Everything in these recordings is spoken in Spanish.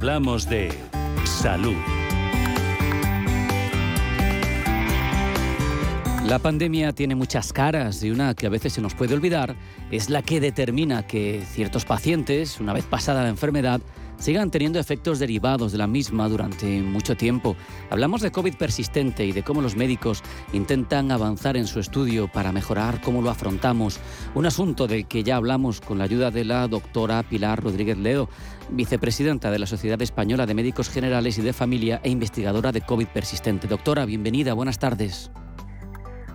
Hablamos de salud. La pandemia tiene muchas caras y una que a veces se nos puede olvidar es la que determina que ciertos pacientes, una vez pasada la enfermedad, sigan teniendo efectos derivados de la misma durante mucho tiempo. Hablamos de COVID persistente y de cómo los médicos intentan avanzar en su estudio para mejorar cómo lo afrontamos. Un asunto del que ya hablamos con la ayuda de la doctora Pilar Rodríguez Ledo, vicepresidenta de la Sociedad Española de Médicos Generales y de Familia e investigadora de COVID persistente. Doctora, bienvenida, buenas tardes.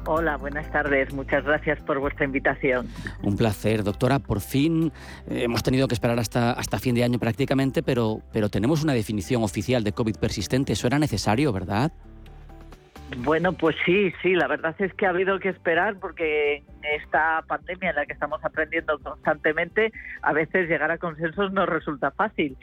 Hola, buenas tardes. Muchas gracias por vuestra invitación. Un placer, doctora. Por fin eh, hemos tenido que esperar hasta, hasta fin de año prácticamente, pero, pero tenemos una definición oficial de COVID persistente. Eso era necesario, ¿verdad? Bueno, pues sí, sí, la verdad es que ha habido que esperar porque en esta pandemia en la que estamos aprendiendo constantemente, a veces llegar a consensos no resulta fácil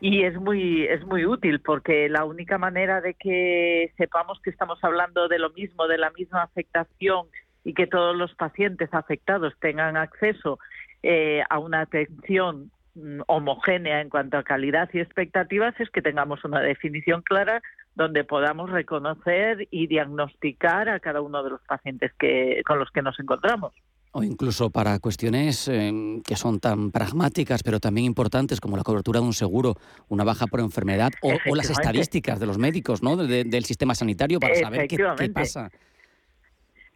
y es muy es muy útil porque la única manera de que sepamos que estamos hablando de lo mismo, de la misma afectación y que todos los pacientes afectados tengan acceso eh, a una atención mm, homogénea en cuanto a calidad y expectativas es que tengamos una definición clara donde podamos reconocer y diagnosticar a cada uno de los pacientes que, con los que nos encontramos o incluso para cuestiones em, que son tan pragmáticas pero también importantes como la cobertura de un seguro, una baja por enfermedad o, las estadísticas de los médicos, ¿no? del sistema sanitario para saber qué, pasa.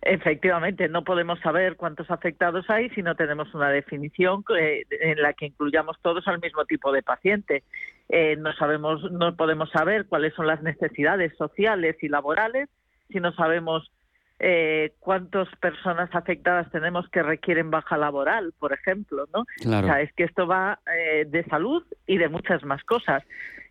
Efectivamente, no podemos saber cuántos afectados hay si no tenemos una definición en la que incluyamos todos al mismo tipo de paciente. Eh, no sabemos, no podemos saber cuáles son las necesidades sociales y laborales si no sabemos eh, cuántas personas afectadas tenemos que requieren baja laboral, por ejemplo, ¿no? O sea, es que esto va eh, de salud y de muchas más cosas.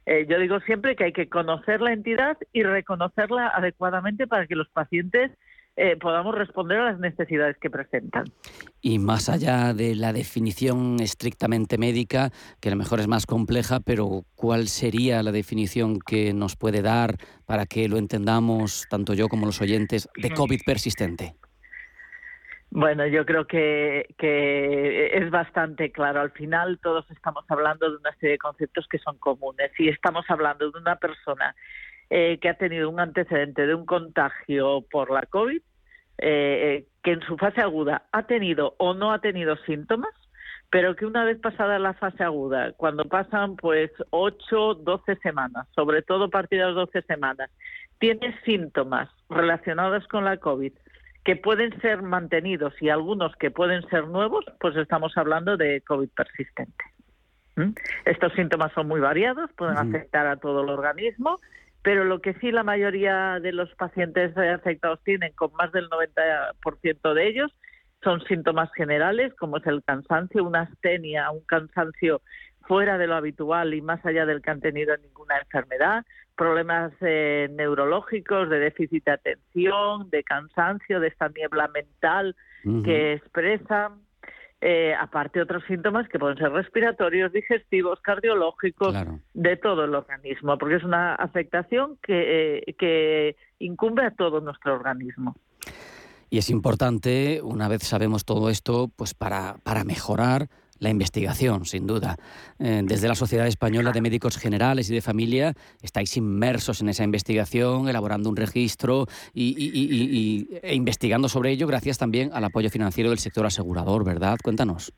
Eh, yo digo siempre que hay que conocer la entidad y reconocerla adecuadamente para que los pacientes eh, podamos responder a las necesidades que presentan. Y más allá de la definición estrictamente médica, que a lo mejor es más compleja, pero ¿cuál sería la definición que nos puede dar para que lo entendamos, tanto yo como los oyentes, de COVID persistente? Bueno, yo creo que, es bastante claro. Al final todos estamos hablando de una serie de conceptos que son comunes y estamos hablando de una persona eh, que ha tenido un antecedente de un contagio por la COVID eh, que en su fase aguda ha tenido o no ha tenido síntomas, pero que una vez pasada la fase aguda, cuando pasan pues 8, 12 semanas, sobre todo a partir de las 12 semanas, tiene síntomas relacionados con la COVID que pueden ser mantenidos y algunos que pueden ser nuevos, pues estamos hablando de COVID persistente. ¿Mm? Estos síntomas son muy variados, pueden afectar a todo el organismo pero lo que sí la mayoría de los pacientes afectados tienen, con más del 90% de ellos, son síntomas generales, como es el cansancio, una astenia, un cansancio fuera de lo habitual y más allá del que han tenido ninguna enfermedad, problemas eh, neurológicos, de déficit de atención, de cansancio, de esta niebla mental que expresan, eh, aparte otros síntomas que pueden ser respiratorios, digestivos, cardiológicos, de todo el organismo, porque es una afectación que, eh, que incumbe a todo nuestro organismo. Y es importante, una vez sabemos todo esto, pues para, para mejorar la investigación, sin duda. Eh, desde la Sociedad Española de Médicos Generales y de Familia estáis inmersos en esa investigación, elaborando un registro y, e investigando sobre ello gracias también al apoyo financiero del sector asegurador, ¿verdad? Cuéntanos.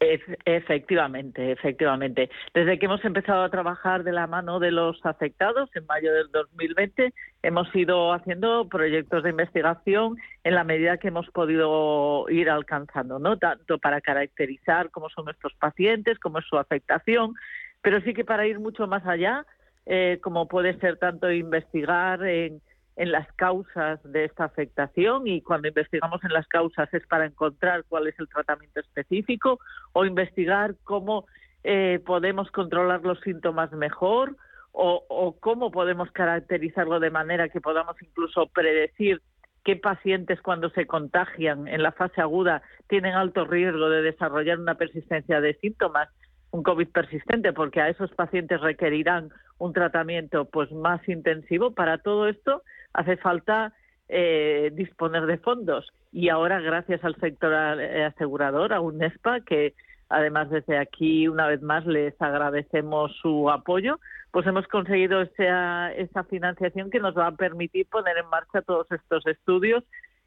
Efectivamente, efectivamente. Desde que hemos empezado a trabajar de la mano de los afectados en mayo del 2020, hemos ido haciendo proyectos de investigación en la medida que hemos podido ir alcanzando, ¿no? Tanto para caracterizar cómo son nuestros pacientes, cómo es su afectación, pero sí que para ir mucho más allá, eh, como puede ser tanto investigar en en las causas de esta afectación y cuando investigamos en las causas es para encontrar cuál es el tratamiento específico o investigar cómo eh, podemos controlar los síntomas mejor o, o, cómo podemos caracterizarlo de manera que podamos incluso predecir qué pacientes cuando se contagian en la fase aguda tienen alto riesgo de desarrollar una persistencia de síntomas un COVID persistente, porque a esos pacientes requerirán un tratamiento pues más intensivo. Para todo esto hace falta eh, disponer de fondos y ahora gracias al sector eh, asegurador, a UNESPA, que además desde aquí una vez más les agradecemos su apoyo, pues hemos conseguido esa, esa financiación que nos va a permitir poner en marcha todos estos estudios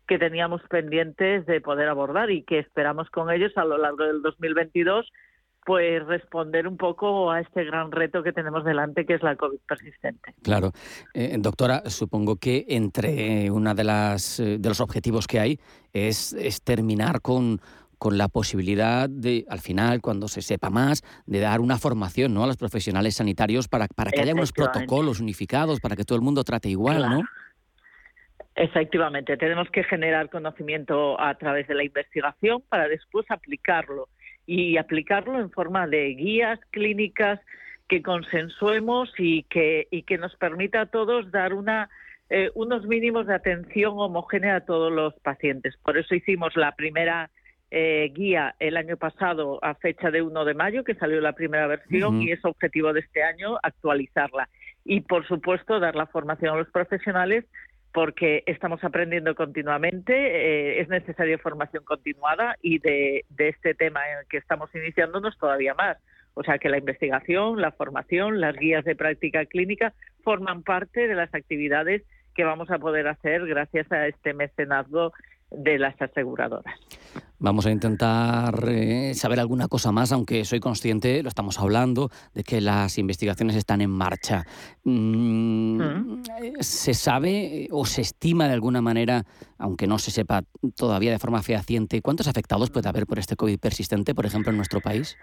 que teníamos pendientes de poder abordar y que esperamos con ellos a lo largo del 2022 pues responder un poco a este gran reto que tenemos delante, que es la COVID persistente. Claro. Eh, doctora, supongo que entre una de las eh, de los objetivos que hay es, es terminar con, con la posibilidad de, al final, cuando se sepa más, de dar una formación ¿no? a los profesionales sanitarios para, para que haya unos protocolos unificados, para que todo el mundo trate igual, ¿no? Efectivamente, tenemos que generar conocimiento a través de la investigación para después aplicarlo y aplicarlo en forma de guías clínicas que consensuemos y que, y que nos permita a todos dar una, eh, unos mínimos de atención homogénea a todos los pacientes. Por eso hicimos la primera eh, guía el año pasado a fecha de 1 de mayo, que salió la primera versión, y es objetivo de este año actualizarla. Y, por supuesto, dar la formación a los profesionales porque estamos aprendiendo continuamente, eh, es necesaria formación continuada y de, este tema en el que estamos iniciándonos todavía más. O sea que la investigación, la formación, las guías de práctica clínica forman parte de las actividades que vamos a poder hacer gracias a este mecenazgo de las aseguradoras. Vamos a intentar eh, saber alguna cosa más, aunque soy consciente, lo estamos hablando, de que las investigaciones están en marcha. Mm, mm. ¿Se sabe o se estima de alguna manera, aunque no se sepa todavía de forma fehaciente, cuántos afectados puede haber por este COVID persistente, por ejemplo, en nuestro país?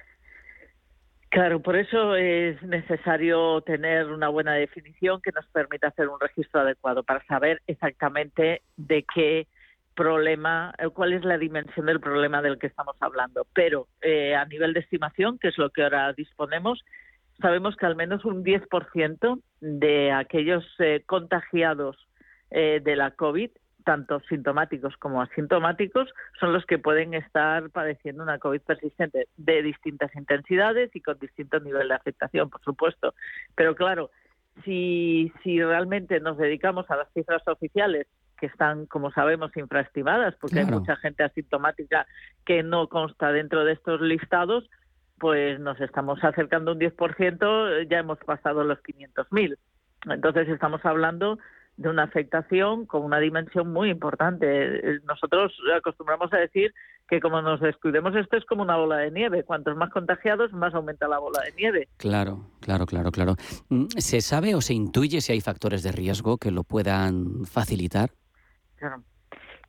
Claro, por eso es necesario tener una buena definición que nos permita hacer un registro adecuado para saber exactamente de qué problema, eh, cuál es la dimensión del problema del que estamos hablando. Pero eh, a nivel de estimación, que es lo que ahora disponemos, sabemos que al menos un 10% de aquellos eh, contagiados de la COVID, tanto sintomáticos como asintomáticos, son los que pueden estar padeciendo una COVID persistente de distintas intensidades y con distintos niveles de afectación, por supuesto. Pero claro, si, si realmente nos dedicamos a las cifras oficiales que están, como sabemos, infraestimadas, porque hay mucha gente asintomática que no consta dentro de estos listados, pues nos estamos acercando un 10%, ya hemos pasado los 500.000. Entonces estamos hablando de una afectación con una dimensión muy importante. Nosotros acostumbramos a decir que como nos descuidemos esto es como una bola de nieve. Cuantos más contagiados, más aumenta la bola de nieve. Claro, claro, claro, claro. Mm, ¿Se sabe o se intuye si hay factores de riesgo que lo puedan facilitar?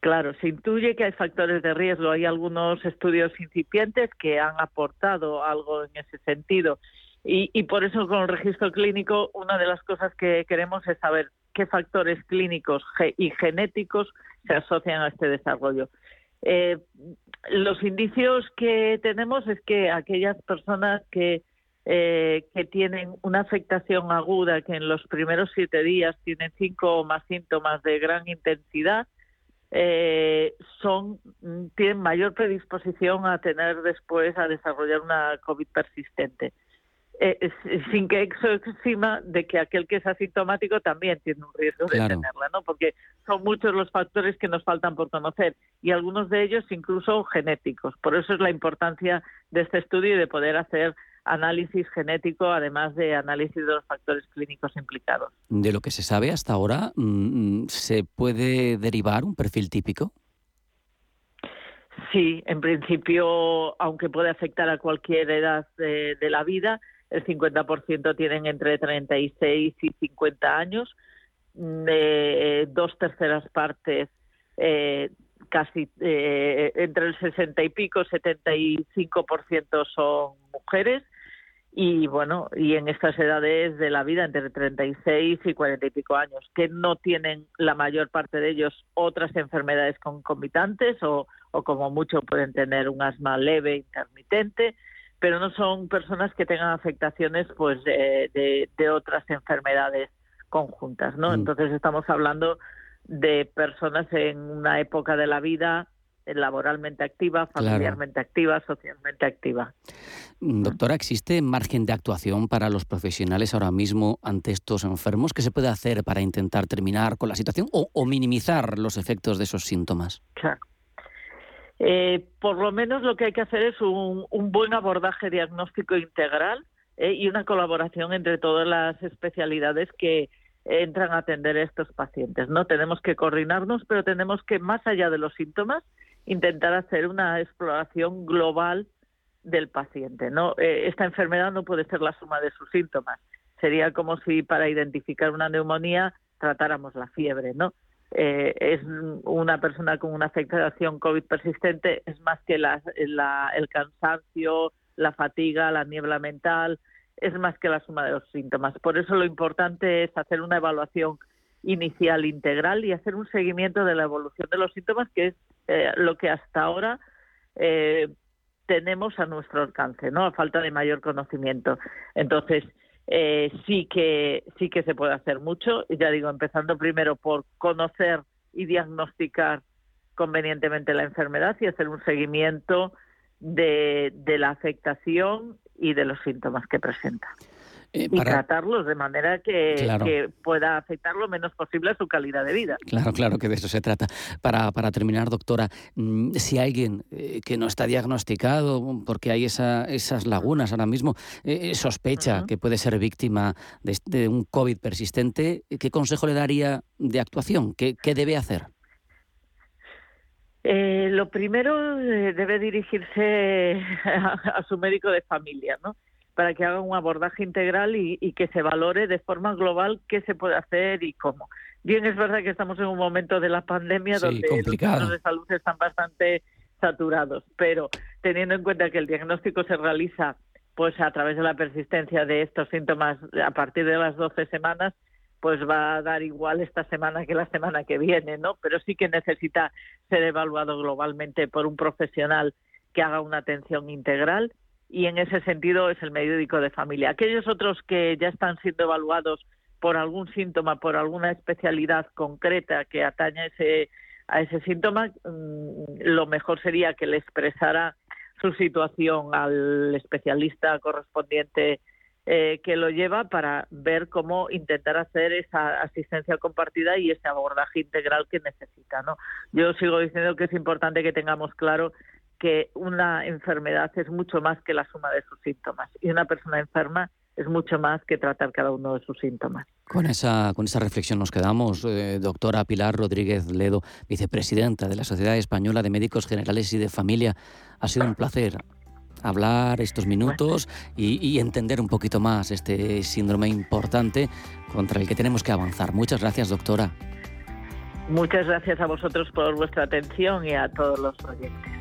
Claro. se intuye que hay factores de riesgo. Hay algunos estudios incipientes que han aportado algo en ese sentido. Y, y, por eso con el registro clínico una de las cosas que queremos es saber qué factores clínicos y genéticos se asocian a este desarrollo. Eh, los indicios que tenemos es que aquellas personas que, eh, que tienen una afectación aguda, que en los primeros siete días tienen cinco o más síntomas de gran intensidad, eh, son tienen mayor predisposición a tener después a desarrollar una COVID persistente. Eh, sin que eso exima de que aquel que es asintomático también tiene un riesgo de tenerla, ¿no? Porque son muchos los factores que nos faltan por conocer y algunos de ellos incluso genéticos. Por eso es la importancia de este estudio y de poder hacer análisis genético, además de análisis de los factores clínicos implicados. De lo que se sabe hasta ahora, mm, ¿se puede derivar un perfil típico? Sí, en principio, aunque puede afectar a cualquier edad de la vida, el 50% tienen entre 36 y 50 años, de dos terceras partes eh, casi eh, entre el 60 y pico, 75% son mujeres y bueno, y en estas edades de la vida entre 36 y 40 y pico años, que no tienen la mayor parte de ellos otras enfermedades concomitantes o, o como mucho pueden tener un asma leve intermitente pero no son personas que tengan afectaciones pues de, de, otras enfermedades conjuntas, ¿no? Mm. Entonces estamos hablando de personas en una época de la vida laboralmente activa, familiarmente activa, socialmente activa. Mm, doctora, ¿existe margen de actuación para los profesionales ahora mismo ante estos enfermos? ¿Qué se puede hacer para intentar terminar con la situación o, o minimizar los efectos de esos síntomas? Claro. Eh, por lo menos lo que hay que hacer es un, buen abordaje diagnóstico integral eh, y una colaboración entre todas las especialidades que entran a atender a estos pacientes. No tenemos que coordinarnos, pero tenemos que, más allá de los síntomas, intentar hacer una exploración global del paciente. ¿no? Eh, esta enfermedad no puede ser la suma de sus síntomas. Sería como si para identificar una neumonía tratáramos la fiebre, ¿no? Eh, es una persona con una afectación COVID persistente, es más que el cansancio, la fatiga, la niebla mental, es más que la suma de los síntomas. Por eso lo importante es hacer una evaluación inicial integral y hacer un seguimiento de la evolución de los síntomas, que es eh, lo que hasta ahora eh, tenemos a nuestro alcance, ¿no? A falta de mayor conocimiento. Entonces, eh, sí que sí que se puede hacer mucho y ya digo empezando primero por conocer y diagnosticar convenientemente la enfermedad y hacer un seguimiento de, de la afectación y de los síntomas que presenta. Eh, y tratarlos de manera que, pueda afectar lo menos posible a su calidad de vida. Claro, claro que de eso se trata. Para, para terminar, doctora, mm, si alguien eh, que no está diagnosticado, porque hay esa, esas lagunas ahora mismo, eh, sospecha que puede ser víctima de, un COVID persistente, ¿qué consejo le daría de actuación? ¿Qué, qué debe hacer? lo primero debe dirigirse a, su médico de familia, ¿no? Para que haga un abordaje integral y, que se valore de forma global qué se puede hacer y cómo. Bien, es verdad que estamos en un momento de la pandemia donde los centros de salud están bastante saturados, pero teniendo en cuenta que el diagnóstico se realiza pues a través de la persistencia de estos síntomas a partir de las 12 semanas, pues va a dar igual esta semana que la semana que viene, ¿no? Pero sí que necesita ser evaluado globalmente por un profesional que haga una atención integral y en ese sentido es el médico de familia. Aquellos otros que ya están siendo evaluados por algún síntoma, por alguna especialidad concreta que atañe ese, a ese síntoma, mm, lo mejor sería que le expresara su situación al especialista correspondiente eh, que lo lleva para ver cómo intentar hacer esa asistencia compartida y ese abordaje integral que necesita. ¿no? Yo sigo diciendo que es importante que tengamos claro que una enfermedad es mucho más que la suma de sus síntomas y una persona enferma es mucho más que tratar cada uno de sus síntomas. Con esa, con esa reflexión nos quedamos, eh, doctora Pilar Rodríguez Ledo, vicepresidenta de la Sociedad Española de Médicos Generales y de Familia. Ha sido un placer hablar estos minutos y, y, entender un poquito más este síndrome importante contra el que tenemos que avanzar. Muchas gracias, doctora. Muchas gracias a vosotros por vuestra atención y a todos los oyentes.